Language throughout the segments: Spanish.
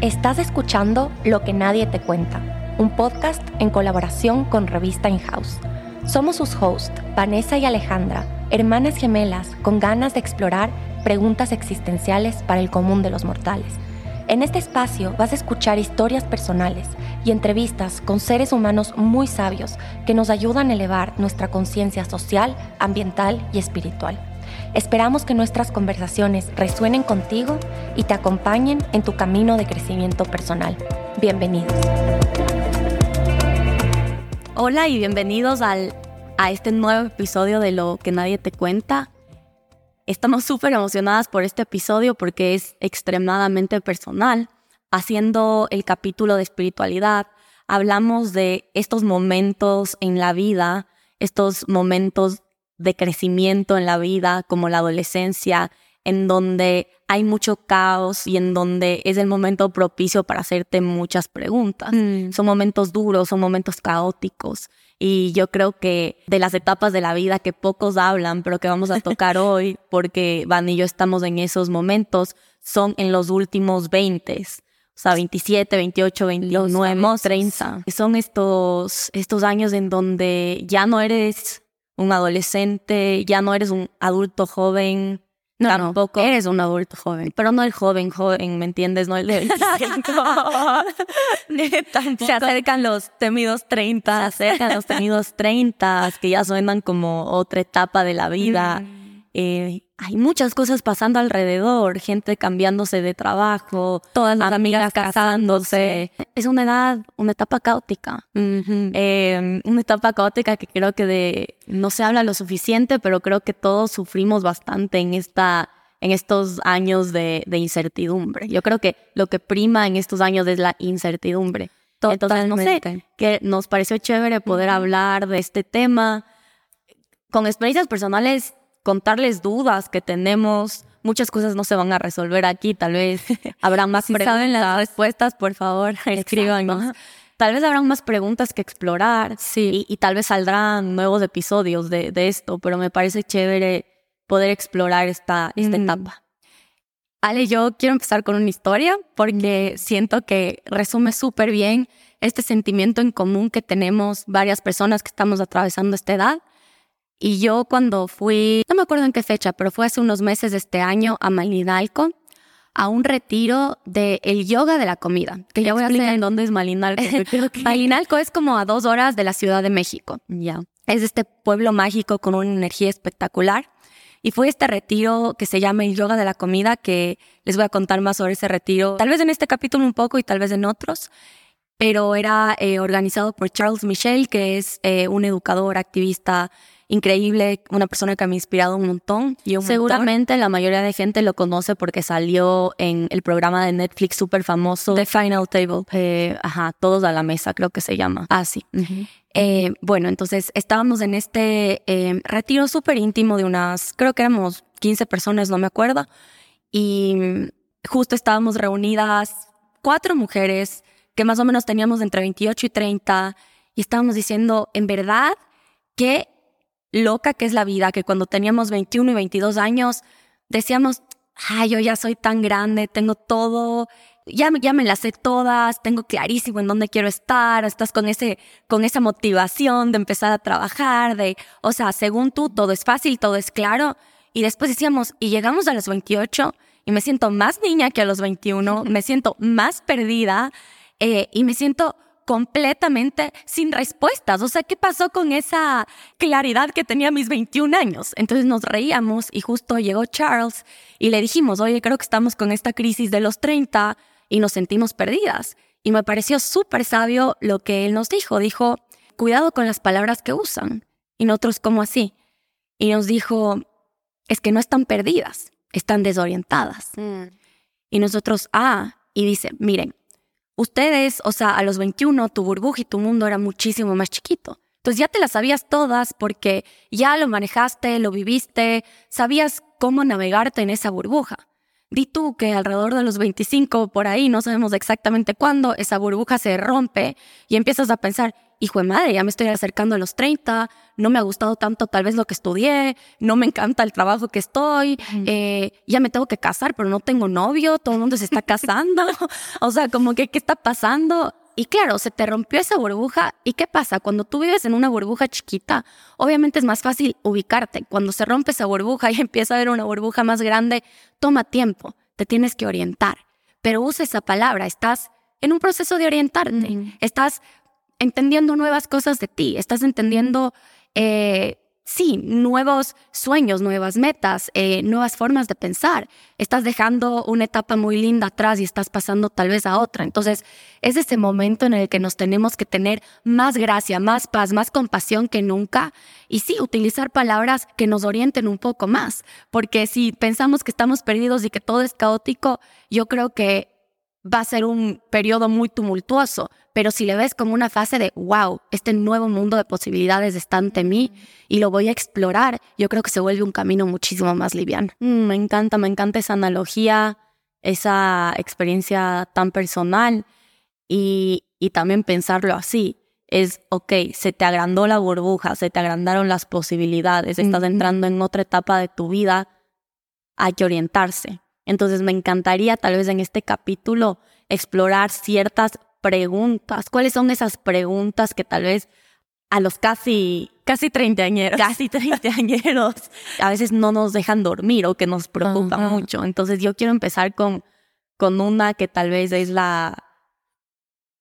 Estás escuchando Lo que nadie te cuenta, un podcast en colaboración con Revista InHouse. Somos sus hosts, Vanessa y Alejandra, hermanas gemelas con ganas de explorar preguntas existenciales para el común de los mortales. En este espacio vas a escuchar historias personales y entrevistas con seres humanos muy sabios que nos ayudan a elevar nuestra conciencia social, ambiental y espiritual. Esperamos que nuestras conversaciones resuenen contigo y te acompañen en tu camino de crecimiento personal. Bienvenidos. Hola y bienvenidos al, a este nuevo episodio de Lo que nadie te cuenta. Estamos súper emocionadas por este episodio porque es extremadamente personal. Haciendo el capítulo de espiritualidad, hablamos de estos momentos en la vida, estos momentos de crecimiento en la vida, como la adolescencia, en donde hay mucho caos y en donde es el momento propicio para hacerte muchas preguntas. Mm. Son momentos duros, son momentos caóticos. Y yo creo que de las etapas de la vida que pocos hablan, pero que vamos a tocar hoy, porque Van y yo estamos en esos momentos, son en los últimos 20. O sea, 27, 28, 29, 30. Son estos, estos años en donde ya no eres un adolescente, ya no eres un adulto joven. No, tampoco. eres un adulto joven, pero no el joven joven, ¿me entiendes? No el de Se acercan los temidos 30, se acercan los temidos 30, que ya suenan como otra etapa de la vida. Mm. Eh, hay muchas cosas pasando alrededor, gente cambiándose de trabajo, todas las amigas, casándose. Es una edad, una etapa caótica. Em, una etapa caótica que creo que de, no se habla lo suficiente, pero creo que todos sufrimos bastante en esta en estos años de, incertidumbre. Yo creo que lo que prima en estos años es la incertidumbre. Entonces, no sé, que nos pareció chévere poder hablar de este tema con experiencias personales contarles dudas que tenemos. Muchas cosas no se van a resolver aquí, tal vez habrá más si saben las respuestas, por favor, escríbanos. Tal vez habrán más preguntas que explorar sí. y, tal vez saldrán nuevos episodios de, esto, pero me parece chévere poder explorar esta, esta mm. etapa. Ale, yo quiero empezar con una historia porque siento que resume súper bien este sentimiento en común que tenemos varias personas que estamos atravesando esta edad y yo cuando fui, no me acuerdo en qué fecha, pero fue hace unos meses de este año a Malinalco, a un retiro del el yoga de la comida. Que ya voy a explicar en dónde es Malinalco. Malinalco es como a dos horas de la Ciudad de México. Ya. Es este pueblo mágico con una energía espectacular. Y fue este retiro que se llama el yoga de la comida, que les voy a contar más sobre ese retiro, tal vez en este capítulo un poco y tal vez en otros, pero era eh, organizado por Charles Michel, que es eh, un educador, activista increíble, una persona que me ha inspirado un montón. Y Seguramente la mayoría de gente lo conoce porque salió en el programa de Netflix súper famoso. The Final Table. Eh, ajá, todos a la mesa creo que se llama. Ah, sí. Eh, bueno, entonces estábamos en este eh, retiro súper íntimo de unas, creo que éramos 15 personas, no me acuerdo. Y justo estábamos reunidas cuatro mujeres que más o menos teníamos entre 28 y 30 y estábamos diciendo, en verdad, que loca que es la vida, que cuando teníamos 21 y 22 años decíamos, ay, yo ya soy tan grande, tengo todo, ya, ya me las sé todas, tengo clarísimo en dónde quiero estar, estás con, ese, con esa motivación de empezar a trabajar, de, o sea, según tú, todo es fácil, todo es claro. Y después decíamos, y llegamos a los 28 y me siento más niña que a los 21, me siento más perdida eh, y me siento completamente sin respuestas. O sea, ¿qué pasó con esa claridad que tenía a mis 21 años? Entonces nos reíamos y justo llegó Charles y le dijimos, oye, creo que estamos con esta crisis de los 30 y nos sentimos perdidas. Y me pareció súper sabio lo que él nos dijo. Dijo, cuidado con las palabras que usan. Y nosotros, ¿cómo así? Y nos dijo, es que no están perdidas, están desorientadas. Mm. Y nosotros, ah, y dice, miren, ustedes, o sea, a los 21 tu burbuja y tu mundo era muchísimo más chiquito. Entonces ya te las sabías todas porque ya lo manejaste, lo viviste, sabías cómo navegarte en esa burbuja. Di tú que alrededor de los 25, por ahí, no sabemos exactamente cuándo, esa burbuja se rompe y empiezas a pensar, hijo de madre, ya me estoy acercando a los 30, no me ha gustado tanto tal vez lo que estudié, no me encanta el trabajo que estoy, eh, ya me tengo que casar, pero no tengo novio, todo el mundo se está casando, o sea, como que, ¿qué está pasando? Y claro, se te rompió esa burbuja. ¿Y qué pasa? Cuando tú vives en una burbuja chiquita, obviamente es más fácil ubicarte. Cuando se rompe esa burbuja y empieza a haber una burbuja más grande, toma tiempo, te tienes que orientar. Pero usa esa palabra, estás en un proceso de orientarte, estás entendiendo nuevas cosas de ti, estás entendiendo eh, sí, nuevos sueños, nuevas metas, eh, nuevas formas de pensar. Estás dejando una etapa muy linda atrás y estás pasando tal vez a otra. Entonces, es ese momento en el que nos tenemos que tener más gracia, más paz, más compasión que nunca. Y sí, utilizar palabras que nos orienten un poco más. Porque si pensamos que estamos perdidos y que todo es caótico, yo creo que va a ser un periodo muy tumultuoso, pero si le ves como una fase de, wow, este nuevo mundo de posibilidades está ante mí y lo voy a explorar, yo creo que se vuelve un camino muchísimo más liviano. Mm, me encanta, me encanta esa analogía, esa experiencia tan personal y, y también pensarlo así. Es, ok, se te agrandó la burbuja, se te agrandaron las posibilidades, estás entrando en otra etapa de tu vida, hay que orientarse entonces me encantaría tal vez en este capítulo explorar ciertas preguntas. ¿Cuáles son esas preguntas que tal vez a los casi, casi treintañeros, casi treintañeros, a veces no nos dejan dormir o que nos preocupa mucho? Entonces yo quiero empezar con, con una que tal vez es la,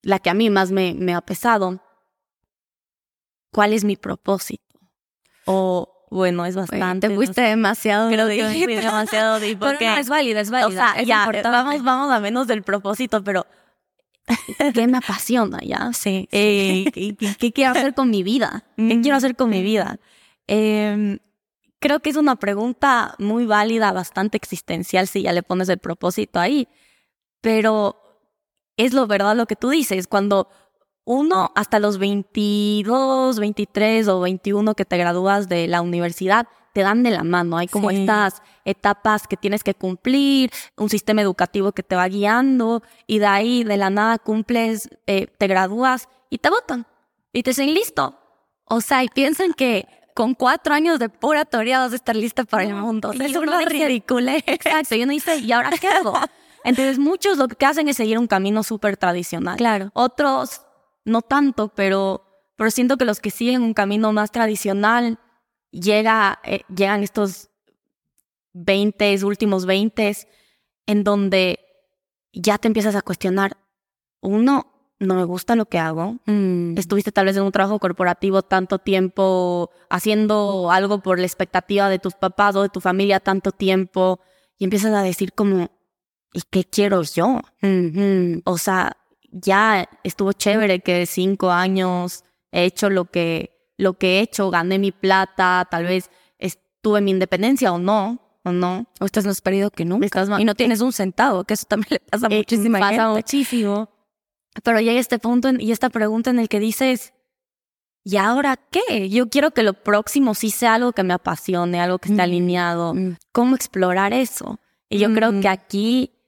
la que a mí más me, me ha pesado. ¿Cuál es mi propósito? O bueno, es bastante. te fuiste demasiado. Pero dije, demasiado deep. Pero no, es válida, es válida. O sea, ya, vamos, vamos a menos del propósito, pero ¿qué me apasiona ya? Sí. Eh, ¿qué, quiero hacer con mi vida? ¿Qué quiero hacer con mi vida? Em, creo que es una pregunta muy válida, bastante existencial si ya le pones el propósito ahí. Pero es lo verdad lo que tú dices. Cuando uno hasta los 22, 23 o 21 que te gradúas de la universidad, te dan de la mano. Hay como estas etapas que tienes que cumplir, un sistema educativo que te va guiando y de ahí de la nada cumples, eh, te gradúas y te votan y te dicen listo. O sea, y piensan que con cuatro años de pura teoría vas a estar lista para el mundo. es una ridícula. Exacto. Y uno dice, ¿y ahora qué hago? Entonces muchos lo que hacen es seguir un camino súper tradicional. Claro. Otros no tanto, pero, pero siento que los que siguen un camino más tradicional llega, eh, llegan estos 20, últimos 20, en donde ya te empiezas a cuestionar, uno, no me gusta lo que hago. Mm. Estuviste tal vez en un trabajo corporativo tanto tiempo haciendo algo por la expectativa de tus papás o de tu familia tanto tiempo y empiezas a decir como, ¿y qué quiero yo? O sea, ya estuvo chévere que de cinco años he hecho lo que, lo que he hecho, gané mi plata, tal vez estuve mi independencia o no, o no. O estás más perdido que nunca. y no tienes un centavo, que eso también le pasa a eh, muchísima pasa muchísimo. Pero llega este punto y esta pregunta en el que dices, ¿y ahora qué? Yo quiero que lo próximo sí sea algo que me apasione, algo que esté alineado. ¿Cómo explorar eso? Y yo creo que aquí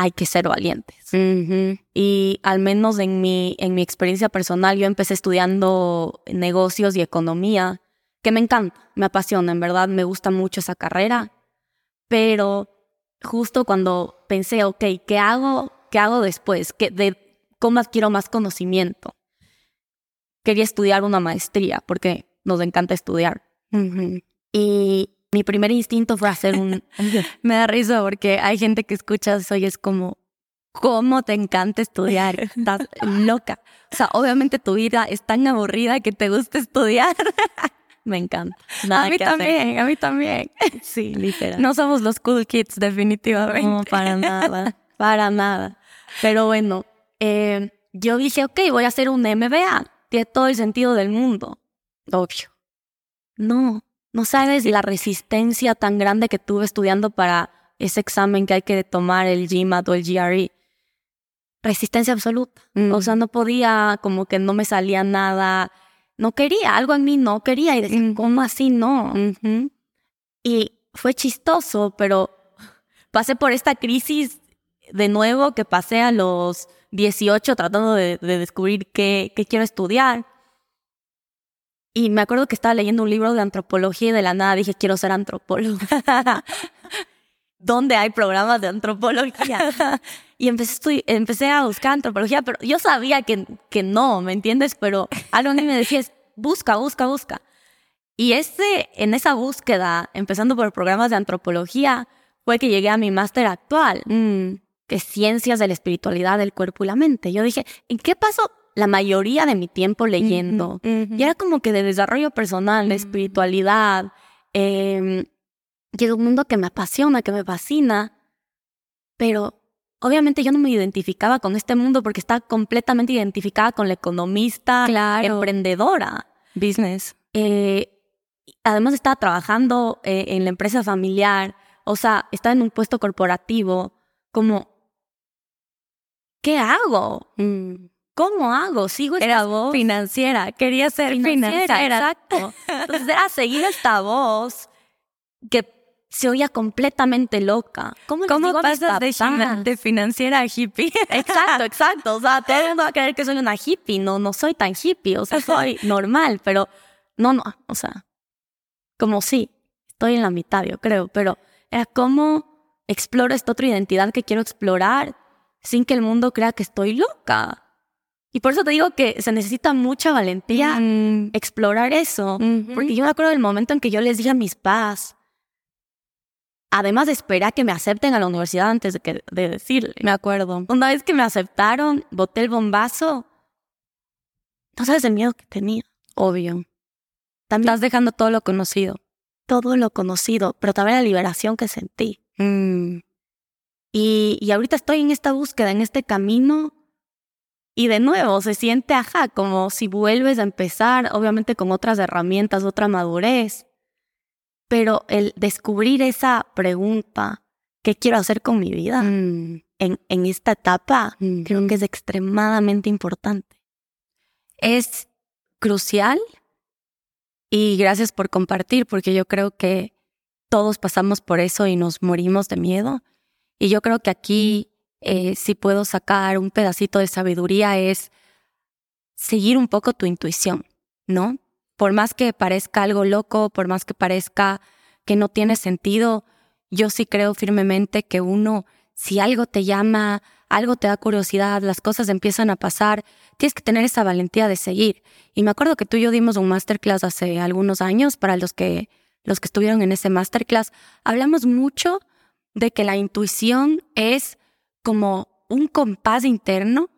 hay que ser valientes. Y al menos en mi, en mi experiencia personal, yo empecé estudiando negocios y economía, que me encanta, me apasiona, en verdad, me gusta mucho esa carrera, pero justo cuando pensé, ok, ¿qué hago? ¿Qué hago después? ¿Qué, de, ¿Cómo adquiero más conocimiento? Quería estudiar una maestría porque nos encanta estudiar. Y mi primer instinto fue hacer un... Me da risa porque hay gente que escucha eso y es como, ¿cómo te encanta estudiar? Estás loca. O sea, obviamente tu vida es tan aburrida que te gusta estudiar. Me encanta. a mí también, a mí también. Sí, literal. No somos los cool kids, definitivamente. No, para nada, para nada. Pero bueno, eh, yo dije, ok, voy a hacer un MBA. Tiene todo el sentido del mundo. Obvio. No, no sabes la resistencia tan grande que tuve estudiando para ese examen que hay que tomar, el GMAT o el GRE. Resistencia absoluta. O sea, mm. no podía, como que no me salía nada. No quería, algo en mí no quería. Y decía, ¿cómo así no? Y fue chistoso, pero pasé por esta crisis de nuevo que pasé a los 18 tratando de, descubrir qué, qué quiero estudiar. Y me acuerdo que estaba leyendo un libro de antropología y de la nada dije, quiero ser antropóloga. ¿Dónde hay programas de antropología? y empecé, empecé a buscar antropología, pero yo sabía que, que no, ¿me entiendes? Pero algo me decía, busca, busca, busca. Y ese, en esa búsqueda, empezando por programas de antropología, fue que llegué a mi máster actual, mm, que es Ciencias de la Espiritualidad del Cuerpo y la Mente. Yo dije, ¿en qué paso la mayoría de mi tiempo leyendo? Y era como que de desarrollo personal, de espiritualidad, eh, es un mundo que me apasiona, que me fascina, pero obviamente yo no me identificaba con este mundo porque estaba completamente identificada con la economista, emprendedora. Business. Eh, además estaba trabajando eh, en la empresa familiar, o sea, estaba en un puesto corporativo, como, ¿qué hago? Mm. ¿Cómo hago? Sigo esta Era voz financiera, quería ser financiera, exacto. Entonces era seguir esta voz que se oía completamente loca. ¿Cómo, ¿Cómo pasas de, financiera a hippie? Exacto, exacto. O sea, todo el mundo va a creer que soy una hippie. No, no soy tan hippie. O sea, soy normal, pero no, no. O sea, como sí, estoy en la mitad, yo creo. Pero era como exploro esta otra identidad que quiero explorar sin que el mundo crea que estoy loca. Y por eso te digo que se necesita mucha valentía mm. explorar eso. Porque yo me acuerdo del momento en que yo les dije a mis padres, Además de esperar que me acepten a la universidad antes de, que, de decirle. Me acuerdo. Una vez que me aceptaron, boté el bombazo. No sabes el miedo que tenía. Obvio. También estás dejando todo lo conocido. Todo lo conocido, pero también la liberación que sentí. Mm. Y, y ahorita estoy en esta búsqueda, en este camino. Y de nuevo, se siente, ajá, como si vuelves a empezar, obviamente con otras herramientas, otra madurez pero el descubrir esa pregunta, ¿qué quiero hacer con mi vida? Mm. En, en, esta etapa, mm. creo que es extremadamente importante. Es crucial y gracias por compartir, porque yo creo que todos pasamos por eso y nos morimos de miedo. Y yo creo que aquí, eh, si puedo sacar un pedacito de sabiduría, es seguir un poco tu intuición, ¿no? por más que parezca algo loco, por más que parezca que no tiene sentido, yo sí creo firmemente que uno, si algo te llama, algo te da curiosidad, las cosas empiezan a pasar, tienes que tener esa valentía de seguir. Y me acuerdo que tú y yo dimos un masterclass hace algunos años para los que los que estuvieron en ese masterclass, hablamos mucho de que la intuición es como un compás interno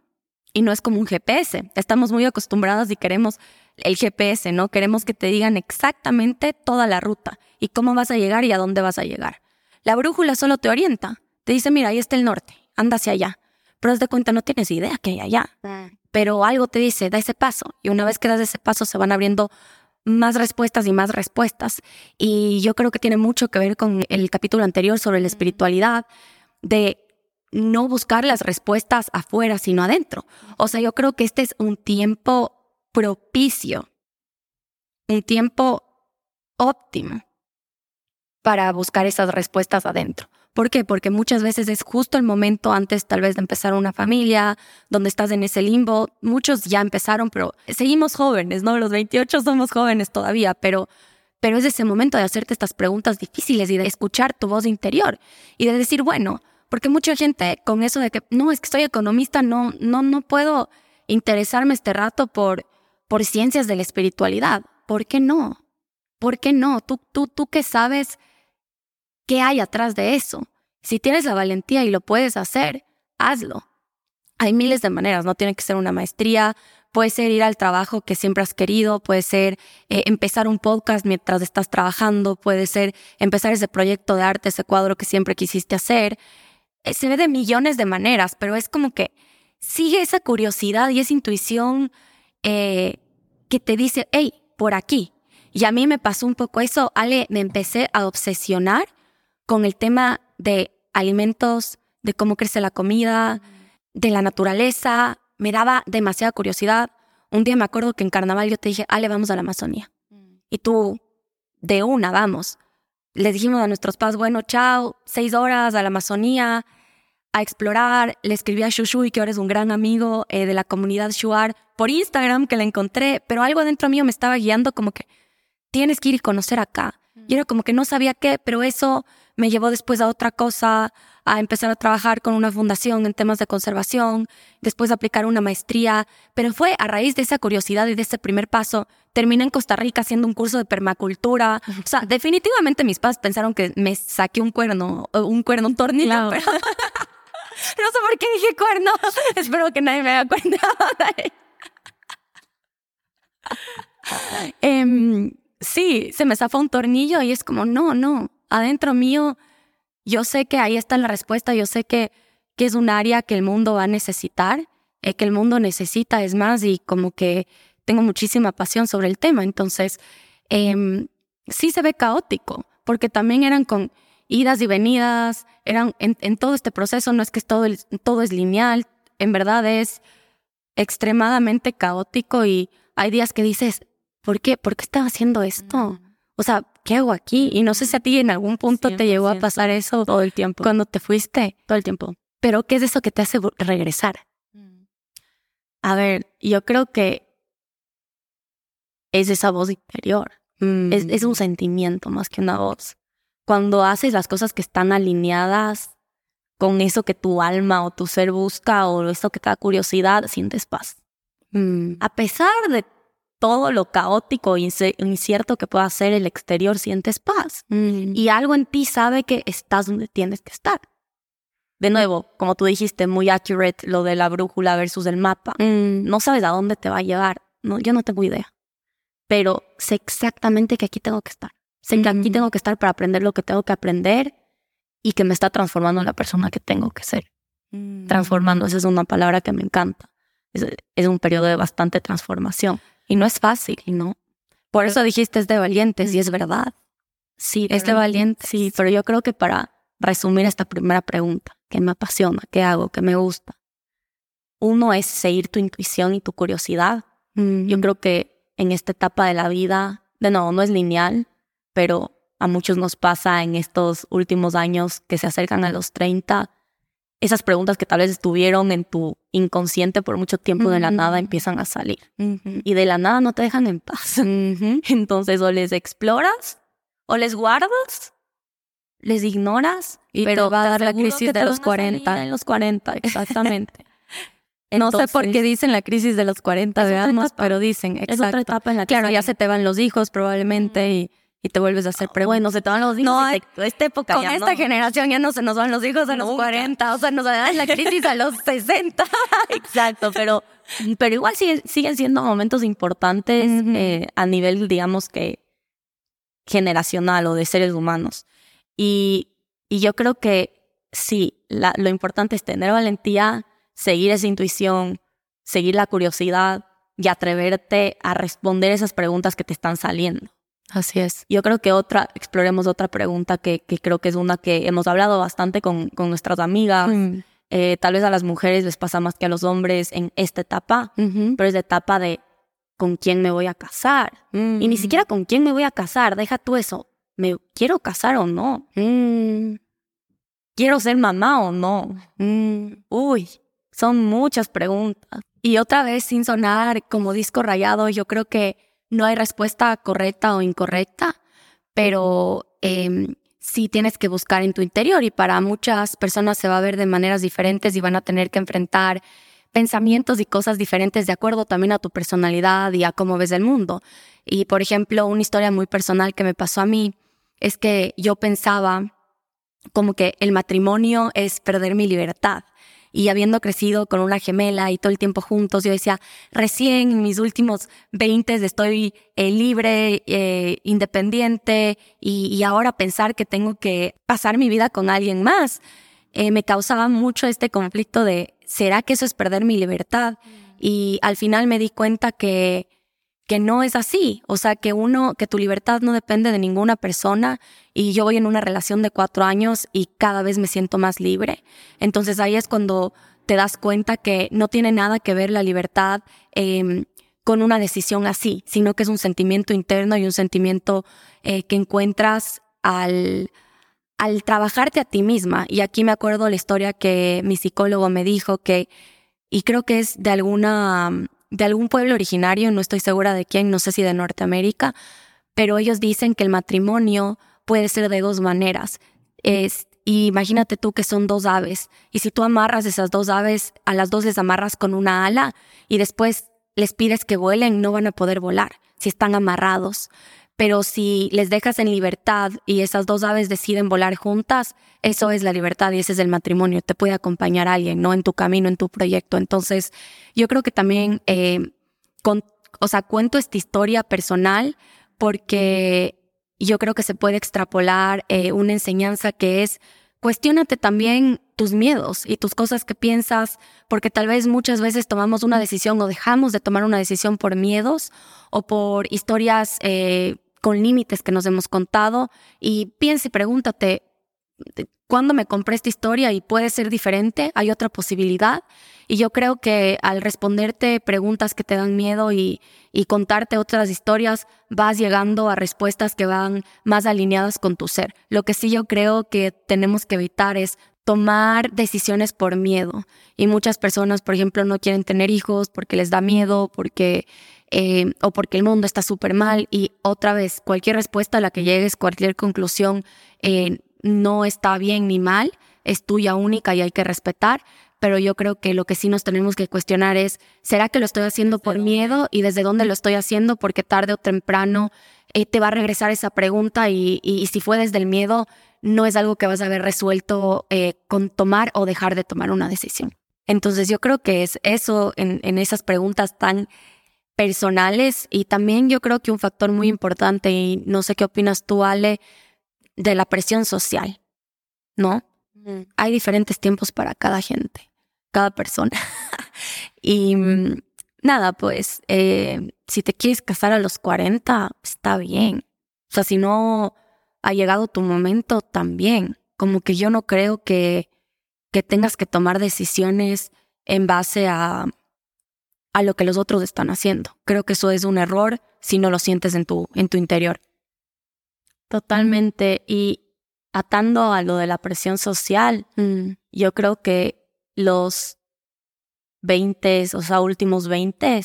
y no es como un GPS. Estamos muy acostumbrados y queremos el GPS, ¿no? Queremos que te digan exactamente toda la ruta y cómo vas a llegar y a dónde vas a llegar. La brújula solo te orienta. Te dice, mira, ahí está el norte, anda hacia allá. Pero haz de cuenta, no tienes idea que hay allá. Pero algo te dice, da ese paso. Y una vez que das ese paso, se van abriendo más respuestas y más respuestas. Y yo creo que tiene mucho que ver con el capítulo anterior sobre la espiritualidad, de no buscar las respuestas afuera, sino adentro. O sea, yo creo que este es un tiempo propicio, un tiempo óptimo para buscar esas respuestas adentro. ¿Por qué? Porque muchas veces es justo el momento antes tal vez de empezar una familia, donde estás en ese limbo. Muchos ya empezaron, pero seguimos jóvenes, ¿no? Los 28 somos jóvenes todavía, pero, pero es ese momento de hacerte estas preguntas difíciles y de escuchar tu voz interior y de decir, bueno, porque mucha gente con eso de que, no, es que soy economista, no, no, no puedo interesarme este rato por por ciencias de la espiritualidad. ¿Por qué no? ¿Por qué no? Tú, tú, tú que sabes qué hay atrás de eso. Si tienes la valentía y lo puedes hacer, hazlo. Hay miles de maneras, no tiene que ser una maestría, puede ser ir al trabajo que siempre has querido, puede ser eh, empezar un podcast mientras estás trabajando, puede ser empezar ese proyecto de arte, ese cuadro que siempre quisiste hacer. Eh, se ve de millones de maneras, pero es como que sigue esa curiosidad y esa intuición eh, que te dice, hey, por aquí. Y a mí me pasó un poco eso, Ale, me empecé a obsesionar con el tema de alimentos, de cómo crece la comida, de la naturaleza. Me daba demasiada curiosidad. Un día me acuerdo que en carnaval yo te dije, Ale, vamos a la Amazonía. Y tú, de una, vamos. Les dijimos a nuestros padres, bueno, chao, seis horas a la Amazonía. a explorar. Le escribí a Shushui, que ahora es un gran amigo eh, de la comunidad Shuar, por Instagram, que la encontré, pero algo dentro mío me estaba guiando como que tienes que ir y conocer acá. Y era como que no sabía qué, pero eso me llevó después a otra cosa, a empezar a trabajar con una fundación en temas de conservación, después a aplicar una maestría, pero fue a raíz de esa curiosidad y de ese primer paso, terminé en Costa Rica haciendo un curso de permacultura. O sea, definitivamente mis padres pensaron que me saqué un cuerno, un cuerno, un tornillo, pero no sé por qué dije cuerno. Espero que nadie me haga cuenta. Sí, se me zafó un tornillo y es como, no, no, adentro mío, yo sé que ahí está la respuesta, yo sé que, que es un área que el mundo va a necesitar, eh, que el mundo necesita, es más, y como que tengo muchísima pasión sobre el tema. Entonces, em, sí se ve caótico, porque también eran con idas y venidas, eran en, todo este proceso, no es que todo, todo es lineal, en verdad es extremadamente caótico y hay días que dices, ¿por qué? ¿Por qué estaba haciendo esto? O sea, ¿qué hago aquí? Y no sé si a ti en algún punto te llegó a pasar eso todo el tiempo. Cuando te fuiste. Todo el tiempo. Pero ¿qué es eso que te hace regresar? Mm. A ver, yo creo que es esa voz interior. Es, es, un mm. sentimiento más que una voz. Cuando haces las cosas que están alineadas con eso que tu alma o tu ser busca o eso que te da curiosidad, sientes paz. Mm. A pesar de todo lo caótico e incierto que pueda ser el exterior, sientes paz. Mm. Y algo en ti sabe que estás donde tienes que estar. De nuevo, como tú dijiste, muy accurate lo de la brújula versus el mapa. Mm. No sabes a dónde te va a llevar. No, yo no tengo idea. Pero sé exactamente que aquí tengo que estar. Sé que aquí mm. tengo que estar para aprender lo que tengo que aprender y que me está transformando en la persona que tengo que ser. Transformando, esa es una palabra que me encanta. es un periodo de bastante transformación. Y no es fácil, ¿no? Por eso dijiste es de valientes y es verdad. Sí, es de valientes. Sí, pero yo creo que para resumir esta primera pregunta, ¿qué me apasiona? ¿Qué hago? ¿Qué me gusta? Uno es seguir tu intuición y tu curiosidad. Yo creo que en esta etapa de la vida, de nuevo, no es lineal, pero a muchos nos pasa en estos últimos años que se acercan a los 30, esas preguntas que tal vez estuvieron en tu inconsciente por mucho tiempo de la nada empiezan a salir. Y de la nada no te dejan en paz. Entonces o les exploras o les guardas, les ignoras, y pero va a dar la crisis de los 40. En los 40, exactamente. no sé por qué dicen la crisis de los 40 de años, pero dicen, exacto. Es otra etapa en la que Claro, ya se te van los hijos probablemente y y te vuelves a hacer preguntas. Bueno, se te van los hijos. No, esta época con esta generación ya no se nos van los hijos a los 40, o sea, nos dan la crisis a los 60. Exacto, pero, pero igual siguen, siendo momentos importantes eh, a nivel, digamos que generacional o de seres humanos. Y, y yo creo que sí, lo importante es tener valentía, seguir esa intuición, seguir la curiosidad y atreverte a responder esas preguntas que te están saliendo. Así es. Yo creo que otra, exploremos otra pregunta que, que creo que es una que hemos hablado bastante con, con nuestras amigas. Mm. Eh, tal vez a las mujeres les pasa más que a los hombres en esta etapa, pero es la etapa de con quién me voy a casar. Y ni mm. siquiera con quién me voy a casar, deja tú eso. ¿Me quiero casar o no? Mm. ¿Quiero ser mamá o no? Uy, son muchas preguntas. Y otra vez, sin sonar como disco rayado, yo creo que no hay respuesta correcta o incorrecta, pero eh, sí tienes que buscar en tu interior y para muchas personas se va a ver de maneras diferentes y van a tener que enfrentar pensamientos y cosas diferentes de acuerdo también a tu personalidad y a cómo ves el mundo. Y por ejemplo, una historia muy personal que me pasó a mí es que yo pensaba como que el matrimonio es perder mi libertad y habiendo crecido con una gemela y todo el tiempo juntos, yo decía, recién en mis últimos 20 estoy eh, libre, eh, independiente y, ahora pensar que tengo que pasar mi vida con alguien más, eh, me causaba mucho este conflicto de, ¿será que eso es perder mi libertad? Y al final me di cuenta que que no es así. O sea, que uno, que tu libertad no depende de ninguna persona y yo voy en una relación de cuatro años y cada vez me siento más libre. Entonces ahí es cuando te das cuenta que no tiene nada que ver la libertad em, con una decisión así, sino que es un sentimiento interno y un sentimiento eh, que encuentras al, al trabajarte a ti misma, y aquí me acuerdo la historia que mi psicólogo me dijo que, y creo que es de alguna, de algún pueblo originario, no estoy segura de quién, no sé si de Norteamérica, pero ellos dicen que el matrimonio puede ser de dos maneras. Es, imagínate tú que son dos aves, y si tú amarras esas dos aves, a las dos les amarras con una ala, y después les pides que vuelen, no van a poder volar si están amarrados. Pero si les dejas en libertad y esas dos aves deciden volar juntas, eso es la libertad y ese es el matrimonio. Te puede acompañar alguien, ¿no? En tu camino, en tu proyecto. Entonces, yo creo que también, eh, o sea, cuento esta historia personal porque yo creo que se puede extrapolar eh, una enseñanza que es cuestiónate también tus miedos y tus cosas que piensas, porque tal vez muchas veces tomamos una decisión o dejamos de tomar una decisión por miedos o por historias eh, con límites que nos hemos contado y piensa y pregúntate, ¿cuándo me compré esta historia y puede ser diferente? ¿Hay otra posibilidad? Y yo creo que al responderte preguntas que te dan miedo y, y contarte otras historias, vas llegando a respuestas que van más alineadas con tu ser. Lo que sí yo creo que tenemos que evitar es tomar decisiones por miedo. Y muchas personas, por ejemplo, no quieren tener hijos porque les da miedo, porque eh, o porque el mundo está súper mal y otra vez, cualquier respuesta a la que llegues, cualquier conclusión eh, no está bien ni mal, es tuya única y hay que respetar, pero yo creo que lo que sí nos tenemos que cuestionar es, ¿será que lo estoy haciendo por miedo y desde dónde lo estoy haciendo? Porque tarde o temprano eh, te va a regresar esa pregunta y, y, si fue desde el miedo, no es algo que vas a haber resuelto con tomar o dejar de tomar una decisión. Entonces yo creo que es eso en, en esas preguntas tan personales y también yo creo que un factor muy importante, y no sé qué opinas tú, Ale, de la presión social, ¿no? Hay diferentes tiempos para cada gente, cada persona. y mm, nada, pues, eh, si te quieres casar a los 40, está bien. O sea, si no ha llegado tu momento, también. Como que yo no creo que, que tengas que tomar decisiones en base a a lo que los otros están haciendo. Creo que eso es un error si no lo sientes en tu, en tu interior. Totalmente. Y atando a lo de la presión social, mm. yo creo que los 20, o sea, últimos 20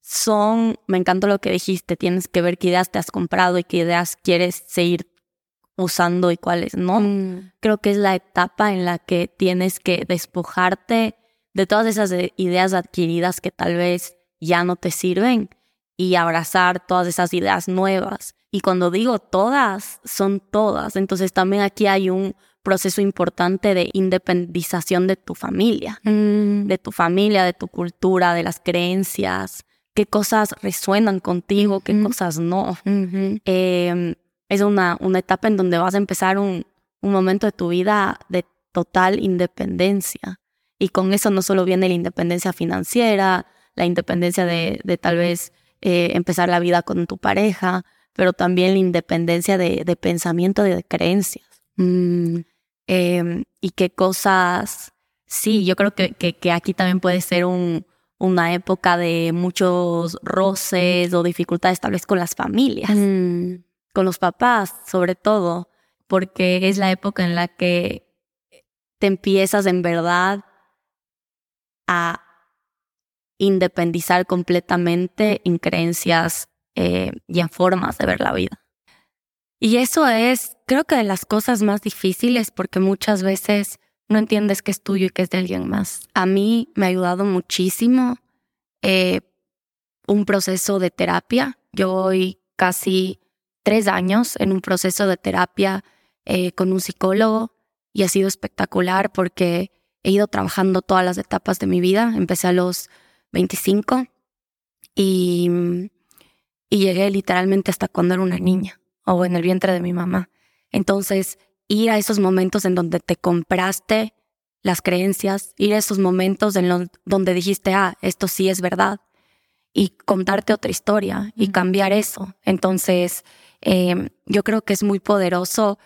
son, me encantó lo que dijiste, tienes que ver qué ideas te has comprado y qué ideas quieres seguir usando y cuáles no. Mm. Creo que es la etapa en la que tienes que despojarte de todas esas ideas adquiridas que tal vez ya no te sirven y abrazar todas esas ideas nuevas. Y cuando digo todas, son todas. Entonces también aquí hay un proceso importante de independización de tu familia, mm. de tu familia, de tu cultura, de las creencias, qué cosas resuenan contigo, qué cosas no. Em, es una, una etapa en donde vas a empezar un, un momento de tu vida de total independencia. Y con eso no solo viene la independencia financiera, la independencia de, tal vez eh, empezar la vida con tu pareja, pero también la independencia de, pensamiento, de, creencias. Mm, em, y qué cosas, sí, yo creo que, que, aquí también puede ser un, una época de muchos roces o dificultades tal vez con las familias, mm. con los papás sobre todo, porque es la época en la que te empiezas en verdad a independizar completamente en creencias eh, y en formas de ver la vida. Y eso es, creo que de las cosas más difíciles porque muchas veces no entiendes que es tuyo y que es de alguien más. A mí me ha ayudado muchísimo eh, un proceso de terapia. Yo voy casi tres años en un proceso de terapia eh, con un psicólogo y ha sido espectacular porque he ido trabajando todas las etapas de mi vida. Empecé a los 25 y, y llegué literalmente hasta cuando era una niña o en el vientre de mi mamá. Entonces, ir a esos momentos en donde te compraste las creencias, ir a esos momentos en los donde dijiste, ah, esto sí es verdad, y contarte otra historia y cambiar eso. Entonces, em, yo creo que es muy poderoso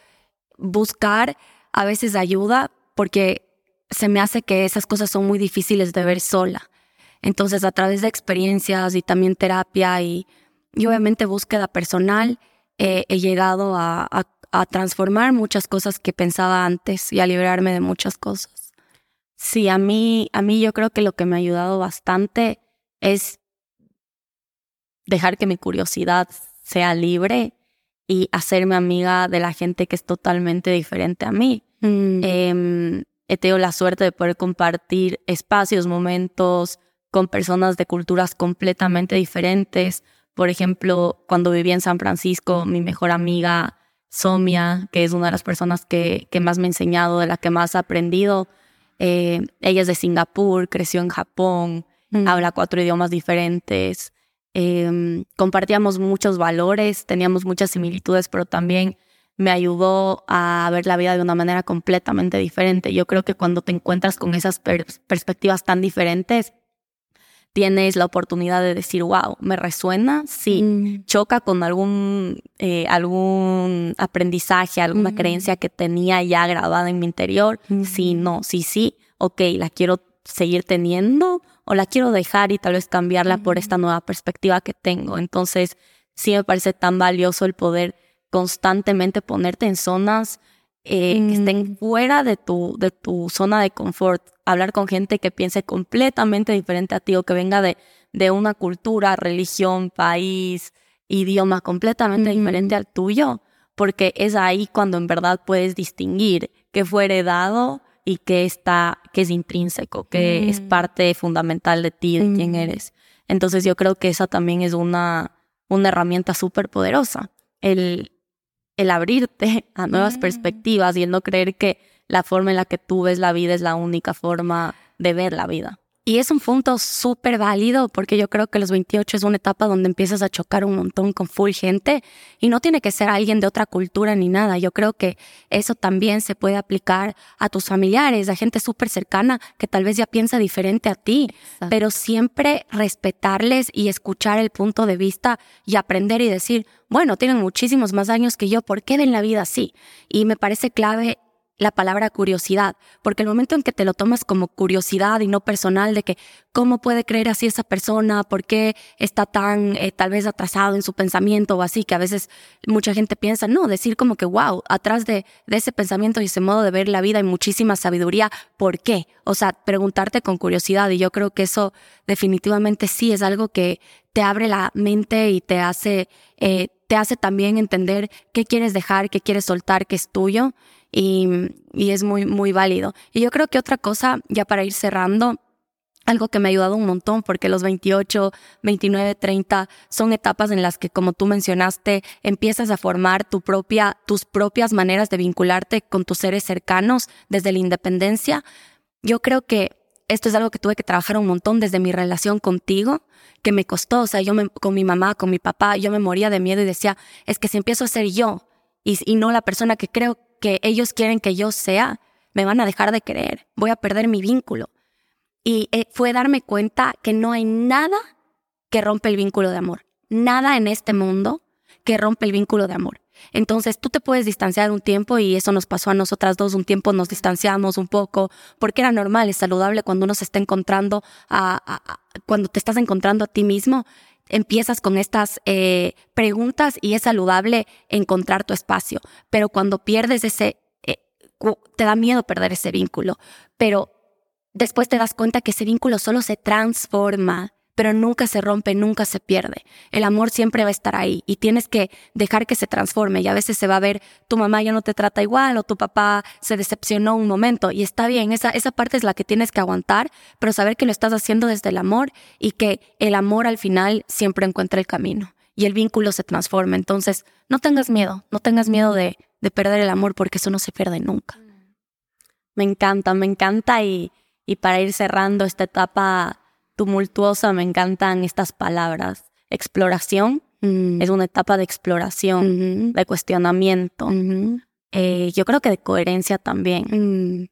buscar a veces ayuda porque se me hace que esas cosas son muy difíciles de ver sola. Entonces, a través de experiencias y también terapia y, obviamente búsqueda personal, eh, he llegado a, a transformar muchas cosas que pensaba antes y a liberarme de muchas cosas. Sí, a mí, a mí yo creo que lo que me ha ayudado bastante es dejar que mi curiosidad sea libre y hacerme amiga de la gente que es totalmente diferente a mí. Mm. Em, he tenido la suerte de poder compartir espacios, momentos con personas de culturas completamente diferentes. Por ejemplo, cuando viví en San Francisco, mi mejor amiga Somia, que es una de las personas que, que más me ha enseñado, de la que más he aprendido, eh, ella es de Singapur, creció en Japón, mm. habla cuatro idiomas diferentes. Em, compartíamos muchos valores, teníamos muchas similitudes, pero también me ayudó a ver la vida de una manera completamente diferente. Yo creo que cuando te encuentras con esas perspectivas tan diferentes, tienes la oportunidad de decir, wow, ¿me resuena? Sí. Mm. ¿Choca con algún, eh, algún aprendizaje, alguna mm. creencia que tenía ya grabada en mi interior? Mm. Sí, no, sí, sí. Ok, la quiero seguir teniendo o la quiero dejar y tal vez cambiarla por esta nueva perspectiva que tengo. Entonces, sí me parece tan valioso el poder constantemente ponerte en zonas eh, que estén fuera de tu, de tu zona de confort, hablar con gente que piense completamente diferente a ti o que venga de, de una cultura, religión, país, idioma completamente diferente al tuyo, porque es ahí cuando en verdad puedes distinguir qué fue heredado y qué está, qué es intrínseco, qué es mm. parte fundamental de ti, de quién eres. Entonces yo creo que esa también es una, una herramienta súper poderosa. El, el abrirte a nuevas mm. perspectivas y el no creer que la forma en la que tú ves la vida es la única forma de ver la vida. Y es un punto súper válido porque yo creo que los 28 es una etapa donde empiezas a chocar un montón con full gente y no tiene que ser alguien de otra cultura ni nada. Yo creo que eso también se puede aplicar a tus familiares, a gente súper cercana que tal vez ya piensa diferente a ti, pero siempre respetarles y escuchar el punto de vista y aprender y decir, bueno, tienen muchísimos más años que yo, ¿por qué ven la vida así? Y me parece clave la palabra curiosidad, porque el momento en que te lo tomas como curiosidad y no personal de que cómo puede creer así esa persona, por qué está tan eh, tal vez atrasado en su pensamiento o así, que a veces mucha gente piensa, no, decir como que, wow, atrás de, de ese pensamiento y ese modo de ver la vida hay muchísima sabiduría, ¿por qué? O sea, preguntarte con curiosidad y yo creo que eso definitivamente sí es algo que te abre la mente y te hace, eh, te hace también entender qué quieres dejar, qué quieres soltar, qué es tuyo y, es muy, muy válido. Y yo creo que otra cosa, ya para ir cerrando, algo que me ha ayudado un montón porque los 28, 29, 30 son etapas en las que, como tú mencionaste, empiezas a formar tu propia, tus propias maneras de vincularte con tus seres cercanos desde la independencia. Yo creo que esto es algo que tuve que trabajar un montón desde mi relación contigo, que me costó, o sea, yo con mi mamá, con mi papá, yo me moría de miedo y decía, es que si empiezo a ser yo y, y no la persona que creo que ellos quieren que yo sea, me van a dejar de querer, voy a perder mi vínculo. Y eh, fue darme cuenta que no hay nada que rompe el vínculo de amor, nada en este mundo que rompe el vínculo de amor. Entonces tú te puedes distanciar un tiempo y eso nos pasó a nosotras dos, un tiempo nos distanciamos un poco, porque era normal, es saludable cuando uno se está encontrando, a, cuando te estás encontrando a ti mismo, empiezas con estas eh, preguntas y es saludable encontrar tu espacio. Pero cuando pierdes ese, eh, te da miedo perder ese vínculo. Pero después te das cuenta que ese vínculo solo se transforma pero nunca se rompe, nunca se pierde. El amor siempre va a estar ahí y tienes que dejar que se transforme y a veces se va a ver tu mamá ya no te trata igual o tu papá se decepcionó un momento y está bien, esa, esa parte es la que tienes que aguantar, pero saber que lo estás haciendo desde el amor y que el amor al final siempre encuentra el camino y el vínculo se transforma. Entonces, no tengas miedo, no tengas miedo de, de perder el amor porque eso no se pierde nunca. Me encanta, me encanta y, y para ir cerrando esta etapa tumultuosa, me encantan estas palabras. Exploración mm. es una etapa de exploración, de cuestionamiento. Eh, yo creo que de coherencia también. Mm.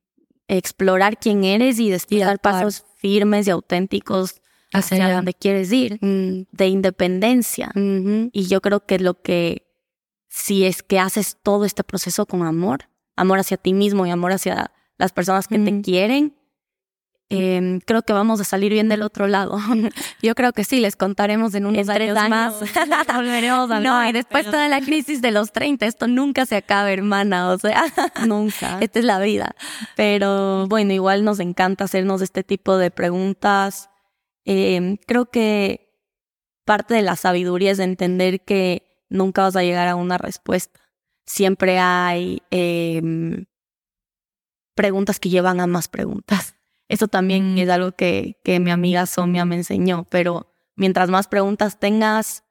Explorar quién eres y dar pasos firmes y auténticos hacia donde quieres ir, mm. de independencia. Y yo creo que lo que, si es que haces todo este proceso con amor, amor hacia ti mismo y amor hacia las personas que te quieren, Em, creo que vamos a salir bien del otro lado. Yo creo que sí, les contaremos en unos años, más. no, y después toda la crisis de los 30, esto nunca se acaba, hermana, o sea, nunca. Esta es la vida. Pero bueno, igual nos encanta hacernos este tipo de preguntas. Em, creo que parte de la sabiduría es entender que nunca vas a llegar a una respuesta. Siempre hay em, preguntas que llevan a más preguntas. Eso también es algo que, que mi amiga Somia me enseñó, pero mientras más preguntas tengas,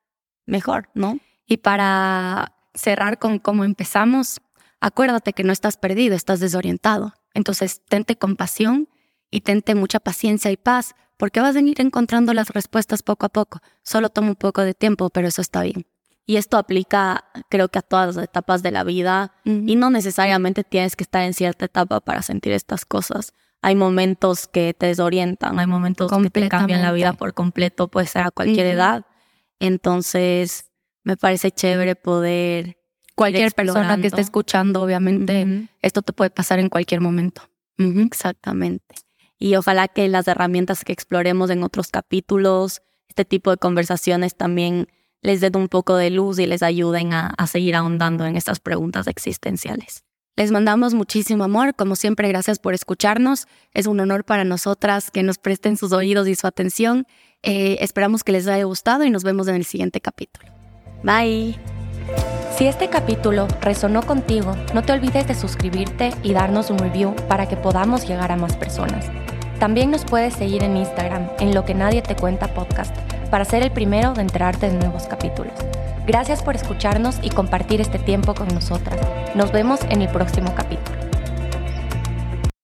mejor, ¿no? Y para cerrar con cómo empezamos, acuérdate que no estás perdido, estás desorientado. Entonces, tente compasión y tente mucha paciencia y paz, porque vas a ir encontrando las respuestas poco a poco. Solo toma un poco de tiempo, pero eso está bien. Y esto aplica, creo que a todas las etapas de la vida, y no necesariamente tienes que estar en cierta etapa para sentir estas cosas hay momentos que te desorientan, hay momentos que te cambian la vida por completo, puede ser a cualquier edad. Entonces, me parece chévere poder... Cualquier persona que esté escuchando, obviamente, esto te puede pasar en cualquier momento. exactamente. Y ojalá que las herramientas que exploremos en otros capítulos, este tipo de conversaciones también les den un poco de luz y les ayuden a seguir ahondando en estas preguntas existenciales. Les mandamos muchísimo amor, como siempre, gracias por escucharnos. Es un honor para nosotras que nos presten sus oídos y su atención. Eh, esperamos que les haya gustado y nos vemos en el siguiente capítulo. Bye. Si este capítulo resonó contigo, no te olvides de suscribirte y darnos un review para que podamos llegar a más personas. También nos puedes seguir en Instagram, en Lo que Nadie Te Cuenta Podcast, para ser el primero de enterarte de nuevos capítulos. Gracias por escucharnos y compartir este tiempo con nosotras. Nos vemos en el próximo capítulo.